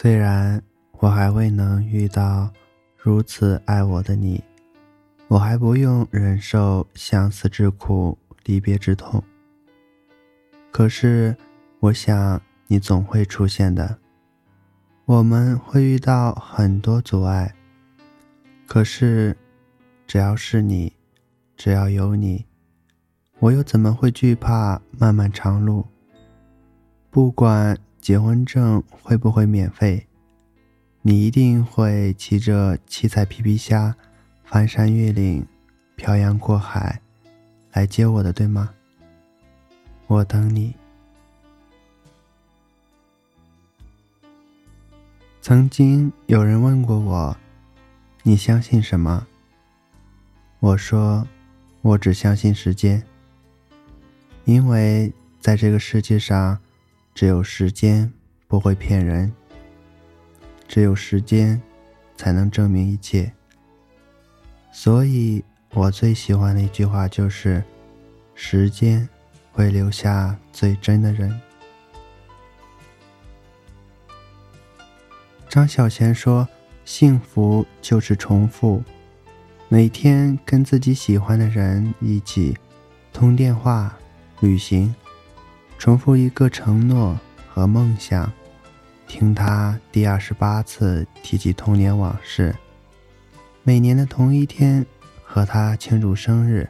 虽然我还未能遇到如此爱我的你，我还不用忍受相思之苦、离别之痛。可是，我想你总会出现的。我们会遇到很多阻碍，可是，只要是你，只要有你，我又怎么会惧怕漫漫长路？不管。结婚证会不会免费？你一定会骑着七彩皮皮虾，翻山越岭，漂洋过海，来接我的，对吗？我等你。曾经有人问过我，你相信什么？我说，我只相信时间，因为在这个世界上。只有时间不会骗人，只有时间才能证明一切。所以我最喜欢的一句话就是：“时间会留下最真的人。”张小娴说：“幸福就是重复，每天跟自己喜欢的人一起通电话、旅行。”重复一个承诺和梦想，听他第二十八次提起童年往事。每年的同一天，和他庆祝生日；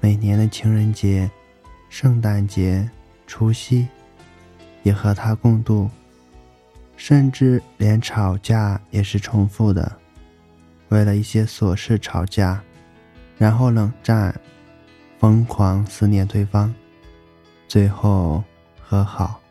每年的情人节、圣诞节、除夕，也和他共度。甚至连吵架也是重复的，为了一些琐事吵架，然后冷战，疯狂思念对方。最后和好。